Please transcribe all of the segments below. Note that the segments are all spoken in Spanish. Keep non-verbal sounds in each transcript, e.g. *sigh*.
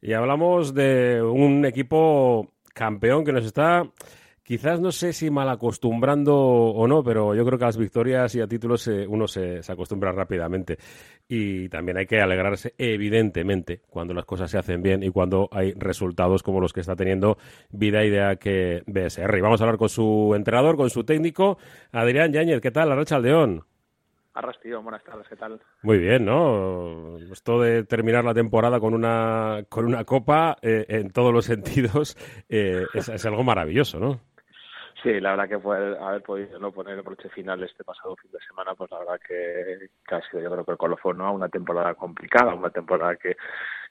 y hablamos de un equipo campeón que nos está quizás no sé si mal acostumbrando o no, pero yo creo que a las victorias y a títulos uno se, acostumbra rápidamente. Y también hay que alegrarse, evidentemente, cuando las cosas se hacen bien y cuando hay resultados como los que está teniendo Vida Idea que BSR. Y vamos a hablar con su entrenador, con su técnico, Adrián Yáñez. ¿Qué tal, Arracha Aldeón? Arrastío, buenas tardes, ¿qué tal? Muy bien, ¿no? Esto de terminar la temporada con una, con una copa eh, en todos los *laughs* sentidos eh, es algo maravilloso, ¿no? Sí, la verdad que fue haber podido no poner el broche final este pasado fin de semana, pues la verdad que, ha sido yo creo que el colofón, ¿no? Una temporada complicada, una temporada que,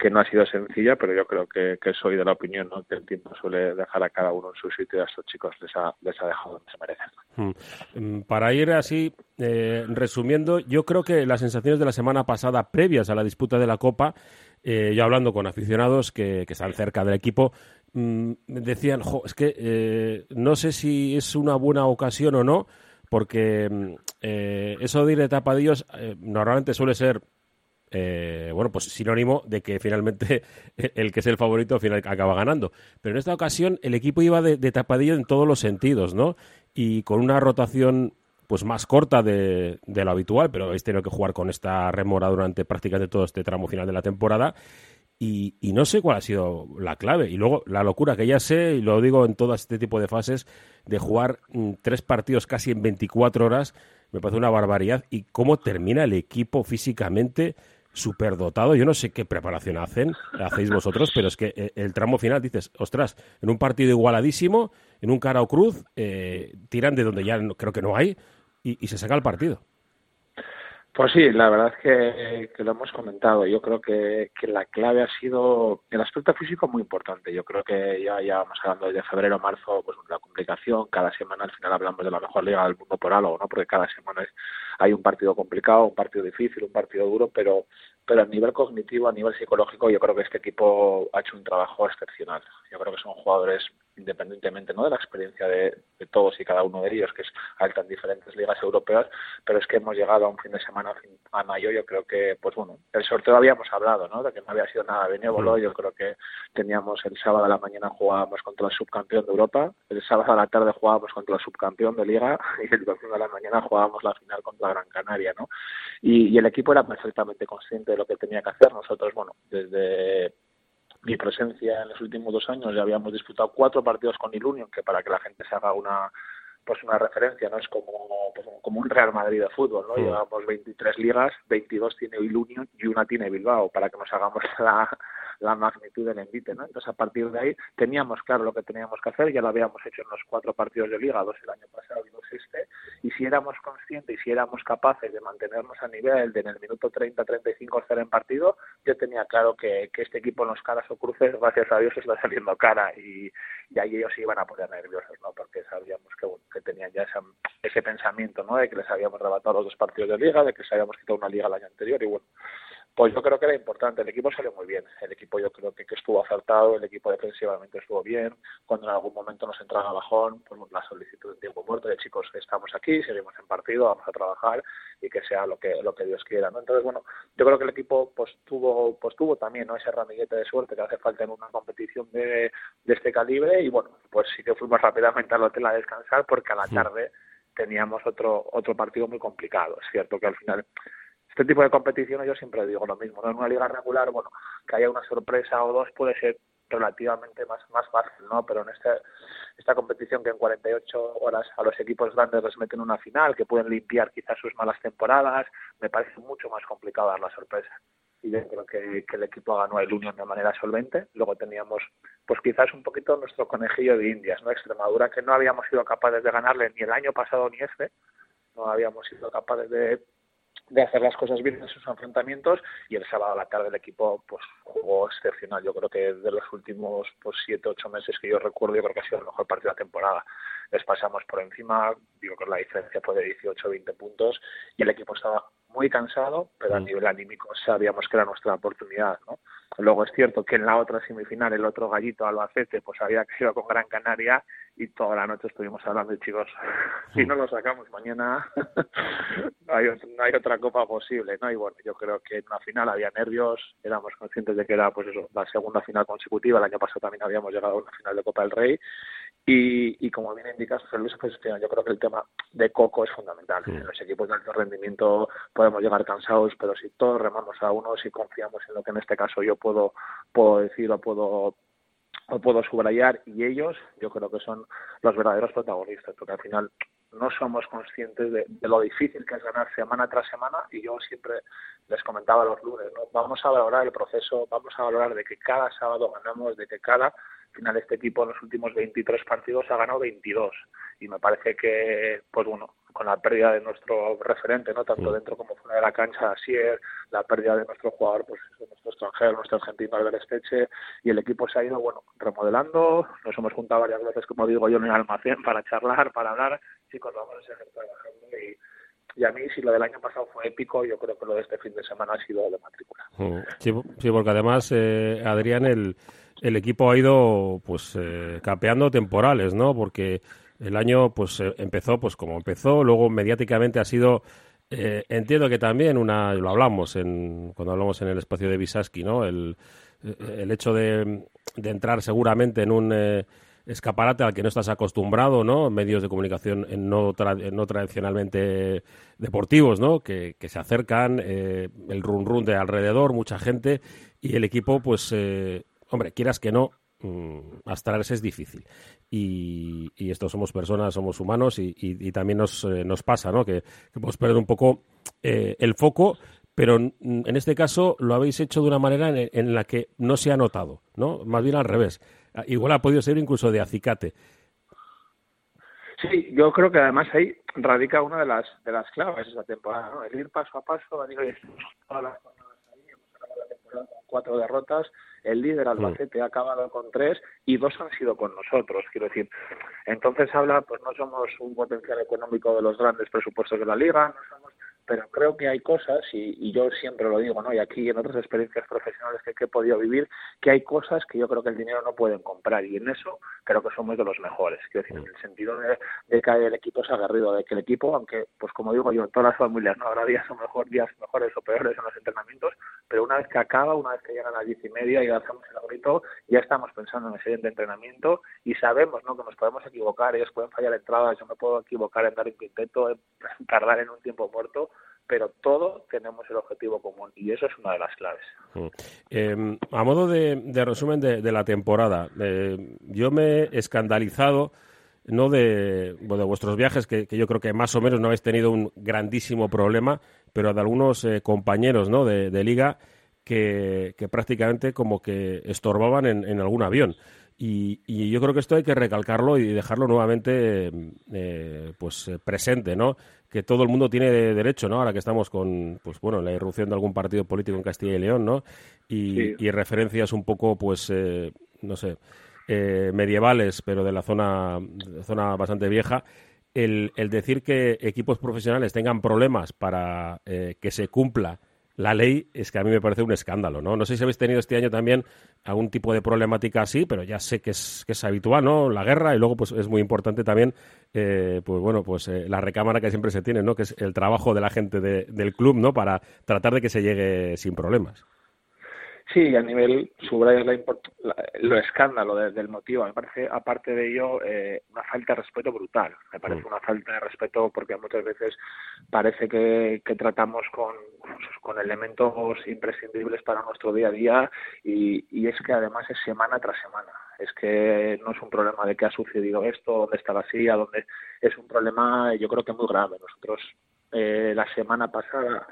que no ha sido sencilla, pero yo creo que, que soy de la opinión que el tiempo suele dejar a cada uno en su sitio y a estos chicos les ha, les ha dejado donde se merecen. Hmm. Mm, para ir así, eh, resumiendo, yo creo que las sensaciones de la semana pasada, previas a la disputa de la Copa, eh, yo hablando con aficionados que, que están cerca del equipo, Mm, decían, es que eh, no sé si es una buena ocasión o no, porque mm, eh, eso de ir de tapadillos normalmente suele ser bueno, pues sinónimo de que finalmente *laughs* el que es el favorito al final acaba ganando. Pero en esta ocasión el equipo iba de, tapadillo en todos los sentidos, ¿no? Y con una rotación pues más corta de, de lo habitual, pero habéis tenido que jugar con esta remora durante prácticamente todo este tramo final de la temporada. Y, no sé cuál ha sido la clave. Y luego la locura que ya sé, y lo digo en todo este tipo de fases, de jugar mm, tres partidos casi en 24 horas, me parece una barbaridad. Y cómo termina el equipo físicamente superdotado. Yo no sé qué preparación hacen, hacéis vosotros, pero es que eh, el tramo final dices, ostras, en un partido igualadísimo, en un cara o cruz, eh, tiran de donde ya creo que no hay y se saca el partido. Pues sí, la verdad es que, lo hemos comentado. Yo creo que, que, la clave ha sido el aspecto físico muy importante. Yo creo que ya, ya vamos hablando desde febrero, marzo, pues la complicación. Cada semana al final hablamos de la mejor liga del mundo por algo, ¿no? Porque cada semana hay un partido complicado, un partido difícil, un partido duro, pero pero a nivel cognitivo, a nivel psicológico, yo creo que este equipo ha hecho un trabajo excepcional. Yo creo que son jugadores, independientemente ¿no? de la experiencia de, todos y cada uno de ellos, que es alta en diferentes ligas europeas, pero es que hemos llegado a un fin de semana a mayo, yo creo que, pues bueno, el sorteo habíamos hablado, ¿no? De que no había sido nada benévolo, yo creo que teníamos el sábado a la mañana jugábamos contra el subcampeón de Europa, el sábado a la tarde jugábamos contra el subcampeón de Liga *laughs* y el domingo a la mañana jugábamos la final contra Gran Canaria, ¿no? Y, y el equipo era perfectamente consciente de lo que tenía que hacer. Nosotros, bueno, desde mi presencia en los últimos dos años ya habíamos disputado cuatro partidos con Ilunion, que para que la gente se haga una pues una referencia, ¿no? Es como, pues, como un Real Madrid de fútbol, ¿no? Llevamos 23 ligas, 22 tiene Ilunion y una tiene Bilbao, para que nos hagamos *laughs* la, la magnitud del envite, ¿no? Entonces, a partir de ahí, teníamos claro lo que teníamos que hacer, ya lo habíamos hecho en los cuatro partidos de Liga, dos el año pasado y dos este, y si éramos conscientes y si éramos capaces de mantenernos a nivel de en el minuto 30, 35 estar en partido, yo tenía claro que, que este equipo en los caras o cruces, gracias a Dios, está saliendo cara y, y ahí ellos iban a poner nerviosos, ¿no? Porque sabíamos que, que tenían ya ese pensamiento, ¿no? De que les habíamos arrebatado los dos partidos de Liga, de que se habíamos quitado una Liga el año anterior y bueno, pues yo creo que era importante. El equipo salió muy bien. El equipo yo creo que, que estuvo acertado, el equipo defensivamente estuvo bien. Cuando en algún momento nos entraba bajón, pues la solicitud de tiempo muerto de chicos, estamos aquí, seguimos en partido, vamos a trabajar y que sea lo que lo que Dios quiera. ¿no? Entonces, bueno, yo creo que el equipo pues tuvo, pues tuvo también ¿no? ese ramillete de suerte que hace falta en una competición de, de este calibre y bueno, pues sí que fuimos rápidamente al hotel a descansar porque a la tarde teníamos otro otro partido muy complicado. Es cierto que al final este tipo de competiciones yo siempre digo lo mismo, ¿no? En una liga regular, bueno, que haya una sorpresa o dos puede ser relativamente más, más fácil, ¿no? Pero en esta, esta competición que en 48 horas a los equipos grandes les meten una final, que pueden limpiar quizás sus malas temporadas, me parece mucho más complicado dar la sorpresa. Y yo creo que, que el equipo ganó el Union de manera solvente. Luego teníamos, pues quizás un poquito nuestro conejillo de Indias, ¿no? Extremadura, que no habíamos sido capaces de ganarle ni el año pasado ni este. No habíamos sido capaces de de hacer las cosas bien en sus enfrentamientos y el sábado a la tarde el equipo pues jugó excepcional. Yo creo que de los últimos pues siete, ocho meses que yo recuerdo, yo creo que ha sido el mejor partido de la temporada. Les pasamos por encima, digo que la diferencia fue de 18 o 20 puntos y el equipo estaba muy cansado, pero a mm. nivel anímico sabíamos que era nuestra oportunidad, ¿no? Luego es cierto que en la otra semifinal el otro gallito Albacete pues había caído con Gran Canaria y toda la noche estuvimos hablando chicos, *laughs* si no lo sacamos mañana no, *laughs* hay, no hay otra copa posible, ¿no? Y bueno, yo creo que en una final había nervios, éramos conscientes de que era pues eso, la segunda final consecutiva, el año pasado también habíamos llegado a una final de Copa del Rey y, y como bien indicas, Luis, pues yo creo que el tema de Coco es fundamental. En los equipos de alto rendimiento podemos llegar cansados, pero si todos remamos a uno, si confiamos en lo que en este caso yo puedo, puedo decir o puedo o puedo subrayar. Y ellos yo creo que son los verdaderos protagonistas porque al final no somos conscientes de, de, lo difícil que es ganar semana tras semana y yo siempre les comentaba los lunes, ¿no? vamos a valorar el proceso, vamos a valorar de que cada sábado ganamos, de que cada al final este equipo en los últimos 23 partidos ha ganado 22 y me parece que, pues bueno, con la pérdida de nuestro referente, no tanto dentro como fuera de la cancha, Asier, la pérdida de nuestro jugador, pues nuestro extranjero, nuestro argentino Albert Esteche, y el equipo se ha ido, bueno, remodelando, nos hemos juntado varias veces, como digo yo, en el almacén para charlar, para hablar, chicos, vamos a seguir trabajando y y a mí si lo del año pasado fue épico, yo creo que lo de este fin de semana ha sido de matrícula. Sí, sí porque además, eh, Adrián, el, el equipo ha ido pues eh, capeando temporales, ¿no? Porque el año pues eh, empezó pues como empezó, luego mediáticamente ha sido eh, entiendo que también una lo hablamos en cuando hablamos en el espacio de Visaski, ¿no? El, el hecho de, de entrar seguramente en un eh, escaparate al que no estás acostumbrado, ¿no? Medios de comunicación no, no tradicionalmente deportivos, ¿no? Que, se acercan, eh, el run run de alrededor, mucha gente y el equipo, pues, eh, hombre, quieras que no, mmm, abstraerse es difícil. Y, y esto somos personas, somos humanos y, también nos, eh, nos pasa, ¿no? Que, podemos perder un poco eh, el foco pero en este caso lo habéis hecho de una manera en, en, la que no se ha notado, ¿no? Más bien al revés. Ah, igual ha podido ser incluso de acicate. Sí, yo creo que además ahí radica una de las de las claves esa temporada, ¿no? El ir paso a paso, digo, todas las jornadas ahí, hemos acabado la temporada con cuatro derrotas, el líder Albacete mm. ha acabado con tres y dos han sido con nosotros, quiero decir. Entonces habla, pues no somos un potencial económico de los grandes presupuestos de la liga, no somos pero creo que hay cosas, y, y, yo siempre lo digo, ¿no? y aquí en otras experiencias profesionales que, he podido vivir, que hay cosas que yo creo que el dinero no pueden comprar, y en eso creo que somos de los mejores, quiero decir, en el sentido de, que el equipo se ha agarrido, de que el equipo, aunque, pues como digo yo, todas las familias, no habrá días o mejor, días mejores o peores en los entrenamientos, pero una vez que acaba, una vez que llegan las diez y media y hacemos el grito, ya estamos pensando en el siguiente entrenamiento y sabemos ¿no? que nos podemos equivocar, ellos pueden fallar entradas, yo me puedo equivocar en dar un quinteto, en *laughs* tardar en un tiempo muerto, pero todos tenemos el objetivo común y eso es una de las claves. Eh, a modo de, resumen de, la temporada, eh, yo me he escandalizado no de, bueno, de vuestros viajes, que, yo creo que más o menos no habéis tenido un grandísimo problema, pero de algunos eh, compañeros ¿no? de, liga que, que, prácticamente como que estorbaban en, algún avión. Y, y, yo creo que esto hay que recalcarlo y dejarlo nuevamente eh, pues presente, ¿no? Que todo el mundo tiene derecho, ¿no? Ahora que estamos con, pues bueno, la irrupción de algún partido político en Castilla y León, ¿no? Y, sí. y referencias un poco, pues, eh, no sé, eh, medievales, pero de la zona, de zona bastante vieja. El, el, decir que equipos profesionales tengan problemas para eh, que se cumpla la ley es que a mí me parece un escándalo, ¿no? No sé si habéis tenido este año también algún tipo de problemática así, pero ya sé que es, que es habitual, ¿no? La guerra y luego pues es muy importante también, eh, pues bueno, pues eh, la recámara que siempre se tiene, ¿no? Que es el trabajo de la gente de, del club, ¿no? Para tratar de que se llegue sin problemas. Sí, a nivel subrayas la, la, lo escándalo de, del motivo. Me parece, aparte de ello, eh, una falta de respeto brutal. Me parece mm. una falta de respeto porque muchas veces parece que, que tratamos con, con elementos imprescindibles para nuestro día a día y, y es que además es semana tras semana. Es que no es un problema de que ha sucedido esto, dónde está la silla, dónde es un problema, yo creo que muy grave. Nosotros eh, la semana pasada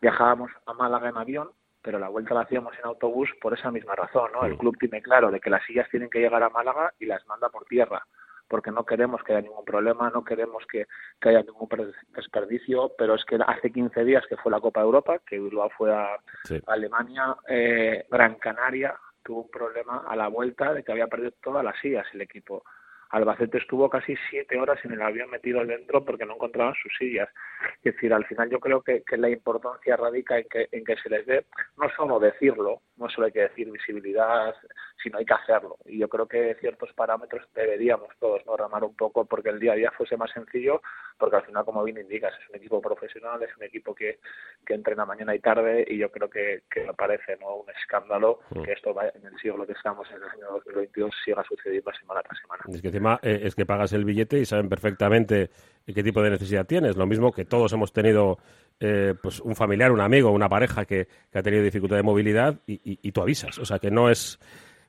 viajábamos a Málaga en avión pero la vuelta la hacíamos en autobús por esa misma razón, ¿no? El club tiene claro de que las sillas tienen que llegar a Málaga y las manda por tierra, porque no queremos que haya ningún problema, no queremos que, que haya ningún desperdicio, pero es que hace 15 días que fue la Copa de Europa, que Bilbao fue a, sí. a Alemania, eh, Gran Canaria tuvo un problema a la vuelta de que había perdido todas las sillas el equipo Albacete estuvo casi siete horas en el avión metido dentro porque no encontraban sus sillas. Es decir, al final yo creo que, la importancia radica en que, en que se les dé, no solo decirlo, no solo hay que decir visibilidad, sino hay que hacerlo. Y yo creo que ciertos parámetros deberíamos todos no ramar un poco porque el día a día fuese más sencillo, porque al final, como bien indicas, es un equipo profesional, es un equipo que, que entrena mañana y tarde y yo creo que, que me parece ¿no? un escándalo mm. que esto en el siglo que estamos, en el año 2022, siga sucediendo semana tras semana. Es que eh, es que pagas el billete y saben perfectamente qué tipo de necesidad tienes. Lo mismo que todos hemos tenido eh, pues un familiar, un amigo, una pareja que, ha tenido dificultad de movilidad y, y, tú avisas. O sea, que no es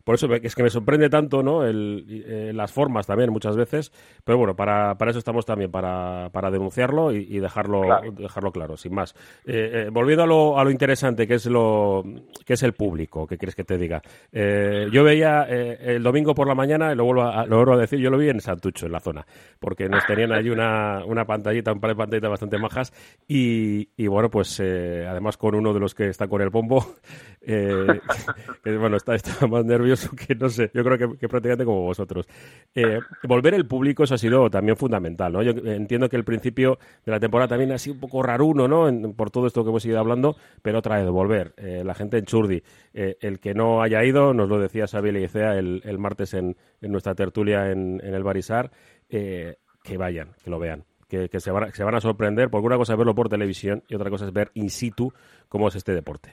por eso es que me sorprende tanto ¿no? El, eh, las formas también muchas veces, pero bueno, para, para eso estamos también, para, para denunciarlo y, dejarlo, claro. dejarlo claro, sin más. Eh, eh, volviendo a lo, a lo interesante, que es, lo, que es el público, ¿qué quieres que te diga? yo veía el domingo por la mañana, lo vuelvo, a, lo vuelvo a decir, yo lo vi en Santucho, en la zona, porque nos tenían allí una, una pantallita, un par de pantallitas bastante majas y, y bueno, pues además con uno de los que está con el bombo, *laughs* *laughs* que, bueno, está, está más nervioso *laughs* que no sé, yo creo que, prácticamente como vosotros. Eh, volver el público, eso ha sido también fundamental, ¿no? Yo entiendo que el principio de la temporada también ha sido un poco raruno, ¿no? por todo esto que hemos ido hablando, pero otra vez, volver. Eh, la gente en Churdi, eh, el que no haya ido, nos lo decía Xavier Leicea el, el martes en, nuestra tertulia en, el Barisar, que vayan, que lo vean. Que, se van, se van a sorprender, porque una cosa es verlo por televisión y otra cosa es ver in situ cómo es este deporte.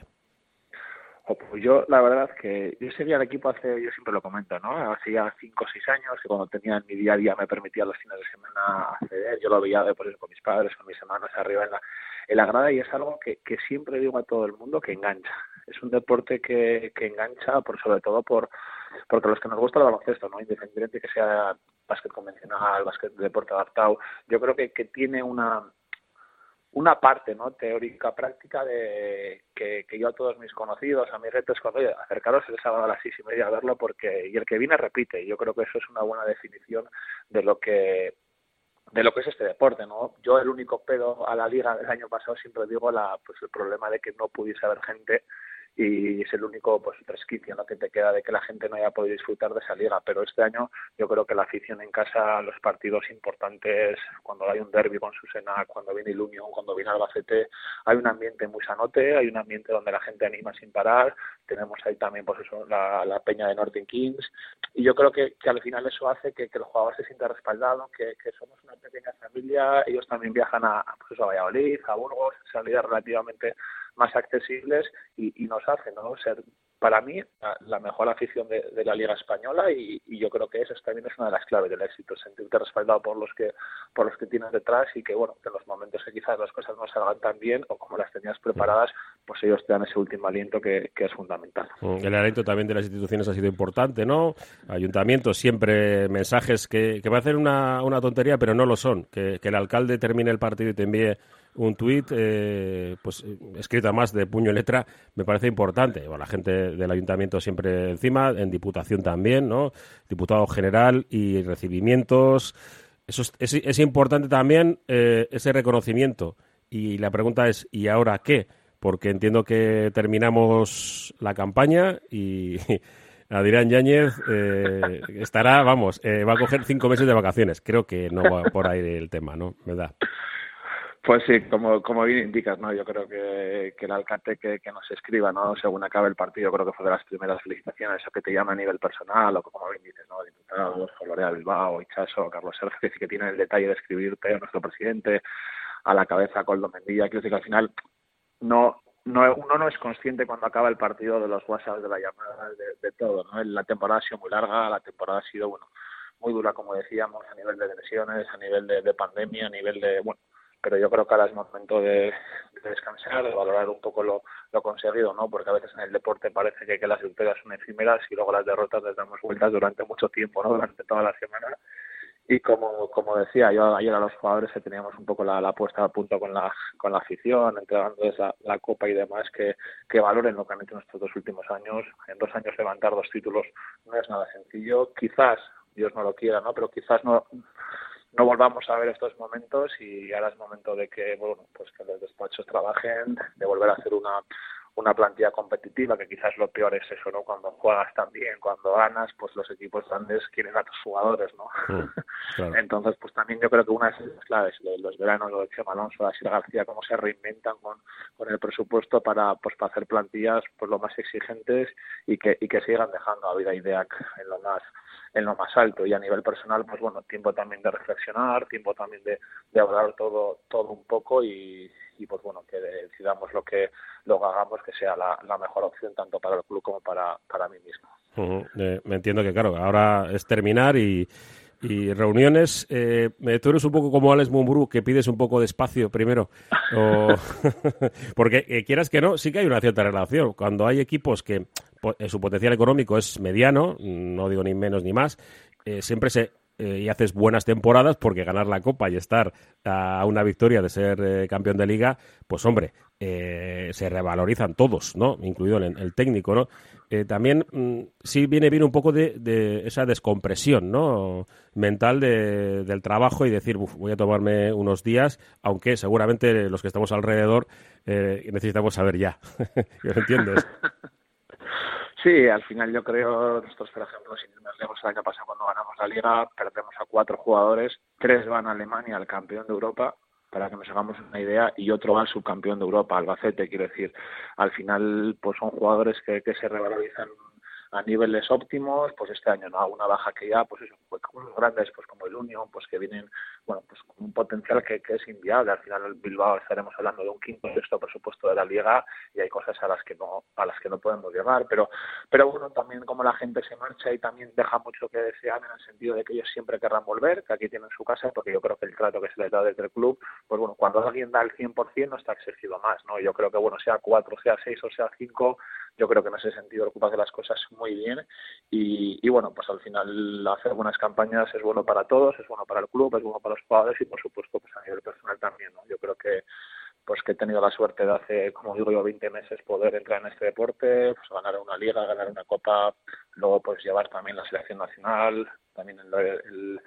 Pues yo, la verdad que yo seguía el equipo hace, yo siempre lo comento, ¿no? Hace ya cinco o seis años que cuando tenía mi día a día me permitía los fines de semana acceder, yo lo veía por con mis padres, con mis hermanos arriba en la, en la y es algo que, que siempre digo a todo el mundo que engancha. Es un deporte que, que engancha por sobre todo por porque a los que nos gusta el baloncesto, ¿no? Independientemente que sea básquet convencional, básquet de deporte adaptado, yo creo que, que tiene una una parte no teórica práctica de que, que, yo a todos mis conocidos a mis retos cuando acercaros el sábado a las seis y media a verlo porque y el que viene repite yo creo que eso es una buena definición de lo que de lo que es este deporte no yo el único pedo a la liga del año pasado siempre digo la pues el problema de que no pudiese haber gente y es el único pues resquicio ¿no? que te queda de que la gente no haya podido disfrutar de esa liga. Pero este año yo creo que la afición en casa los partidos importantes cuando hay un derby con Susena cuando viene el Unión cuando viene Albacete hay un ambiente muy sanote hay un ambiente donde la gente anima sin parar. Tenemos ahí también pues eso la, peña de Northern Kings. Y yo creo que, que al final eso hace que, que el jugador se sienta respaldado que, que somos una pequeña familia. Ellos también viajan a, pues a Valladolid a Burgos salidas relativamente más accesibles y, y nos hacen ¿no? ser para mí la, mejor afición de, la Liga Española y, yo creo que esa también es una de las claves del éxito, sentirte respaldado por los que por los que tienes detrás y que bueno, que en los momentos que quizás las cosas no salgan tan bien o como las tenías preparadas, pues ellos te dan ese último aliento que, es fundamental. Mm, el aliento también de las instituciones ha sido importante, ¿no? Ayuntamientos siempre mensajes que, que hacer una, una tontería, pero no lo son. Que, que el alcalde termine el partido y te envíe un tuit eh, pues escrito más de puño y letra me parece importante. Bueno, la gente del ayuntamiento siempre encima, en diputación también, ¿no? Diputado general y recibimientos. Eso es, es, importante también eh, ese reconocimiento. Y la pregunta es, ¿y ahora qué? Porque entiendo que terminamos la campaña y *laughs* Adrián Yáñez eh, estará, vamos, eh, va a coger cinco meses de vacaciones. Creo que no va por ahí el tema, ¿no? ¿Verdad? Pues sí, como, como bien indicas, ¿no? Yo creo que, que el alcalde que, nos escriba, ¿no? Según acabe el partido, creo que fue de las primeras felicitaciones, o que te llama a nivel personal, o como bien dices, ¿no? Diputados, Lorea Bilbao, Ichaso, Carlos Sergio, que sí que tienen el detalle de escribirte a nuestro presidente, a la cabeza Coldo Mendilla, quiero decir que al final no, no, uno no es consciente cuando acaba el partido de los WhatsApp, de la llamada, de, de todo, ¿no? La temporada ha sido muy larga, la temporada ha sido, bueno, muy dura, como decíamos, a nivel de lesiones, a nivel de, de pandemia, a nivel de, bueno, pero yo creo que ahora es momento de, descansar, de valorar un poco lo, lo, conseguido, ¿no? Porque a veces en el deporte parece que, las victorias son efímeras y luego las derrotas les damos vueltas durante mucho tiempo, ¿no? Durante toda la semana. Y como, como decía yo ayer a los jugadores que teníamos un poco la, la puesta a punto con la, con la afición, entregándoles la, la copa y demás, que, que valoren lo que han hecho en estos dos últimos años. En dos años levantar dos títulos no es nada sencillo. Quizás, Dios no lo quiera, ¿no? Pero quizás no no volvamos a ver estos momentos y ahora es momento de que bueno pues que los despachos trabajen de volver a hacer una una plantilla competitiva, que quizás lo peor es eso, ¿no? Cuando juegas tan bien, cuando ganas, pues los equipos grandes quieren a tus jugadores, ¿no? Mm, *laughs* Entonces, pues también yo creo que una de las claves, los veranos, lo de Chema Alonso, Asir García, cómo se reinventan con, con el presupuesto para, pues, para hacer plantillas pues lo más exigentes y que, y que sigan dejando a Vida Ideac en lo más en lo más alto y a nivel personal pues bueno tiempo también de reflexionar tiempo también de, de hablar todo todo un poco y, y pues bueno que decidamos lo que lo hagamos que sea la, mejor opción tanto para el club como para, para mí mismo eh, me entiendo que claro ahora es terminar y y reuniones, eh, tú eres un poco como Alex Mumbrú, que pides un poco de espacio primero. *laughs* Porque eh, quieras que no, sí que hay una cierta relación. Cuando hay equipos que eh, su potencial económico es mediano, no digo ni menos ni más, eh, siempre se eh, y haces buenas temporadas porque ganar la copa y estar a una victoria de ser campeón de liga, pues hombre, se revalorizan todos, ¿no? Incluido el, técnico, ¿no? también mm, sí viene bien un poco de, esa descompresión, ¿no? Mental del trabajo y decir, voy a tomarme unos días, aunque seguramente los que estamos alrededor necesitamos saber ya. *laughs* Yo entiendo Sí, al final yo creo, nosotros por ejemplo, sin ir más lejos, el año pasado cuando ganamos la liga, perdemos a cuatro jugadores, tres van a Alemania, al campeón de Europa, para que nos hagamos una idea, y otro va al subcampeón de Europa, Albacete, quiero decir. Al final, pues son jugadores que, que se revalorizan a niveles óptimos, pues este año no, una baja que ya, pues eso, pues grandes, pues como el Union, pues que vienen, bueno, pues con un potencial que, que es inviable. Al final el Bilbao estaremos hablando de un quinto sexto presupuesto de la liga y hay cosas a las que no, a las que no podemos llegar, pero, pero bueno, también como la gente se marcha y también deja mucho que desear en el sentido de que ellos siempre querrán volver, que aquí tienen su casa, porque yo creo que el trato que se les da desde el club, pues bueno, cuando alguien da el 100% no está exigido más, ¿no? Yo creo que bueno, sea cuatro, sea seis o sea cinco, yo creo que en ese sentido el club hace las cosas muy bien y, y, bueno, pues al final hacer buenas campañas es bueno para todos, es bueno para el club, es bueno para los jugadores y por supuesto pues a nivel personal también, ¿no? Yo creo que pues que he tenido la suerte de hace, como digo yo, 20 meses poder entrar en este deporte, pues ganar una liga, ganar una copa, luego pues llevar también la selección nacional, también el,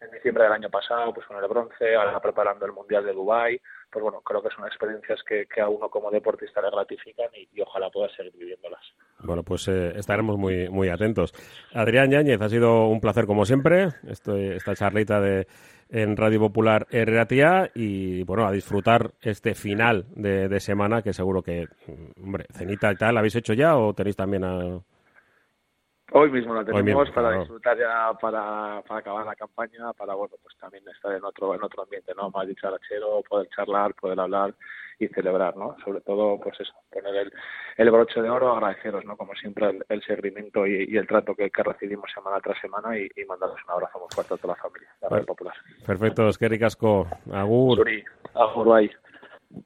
en diciembre del año pasado pues con el bronce, ahora preparando el Mundial de Dubái, pues bueno, creo que son experiencias que, que a uno como deportista le gratifican y, ojalá pueda seguir viviéndolas. Bueno, pues eh, estaremos muy, muy atentos. Adrián Yáñez, ha sido un placer como siempre, Estoy, esta charlita de en Radio Popular RATIA y bueno, a disfrutar este final de, de semana que seguro que, hombre, cenita y tal, ¿habéis hecho ya o tenéis también a... Hoy mismo la tenemos para disfrutar ya, para, para acabar la campaña, para bueno, pues también estar en otro en otro ambiente, ¿no? Más dicharachero, poder charlar, poder hablar y celebrar, ¿no? Sobre todo, pues eso, poner el, el broche de oro, agradeceros, ¿no? Como siempre, el, seguimiento y, el trato que, recibimos semana tras semana y, y mandaros un abrazo muy fuerte a toda la familia, la Popular. Perfecto, es que ricasco. Agur. Agur, bye.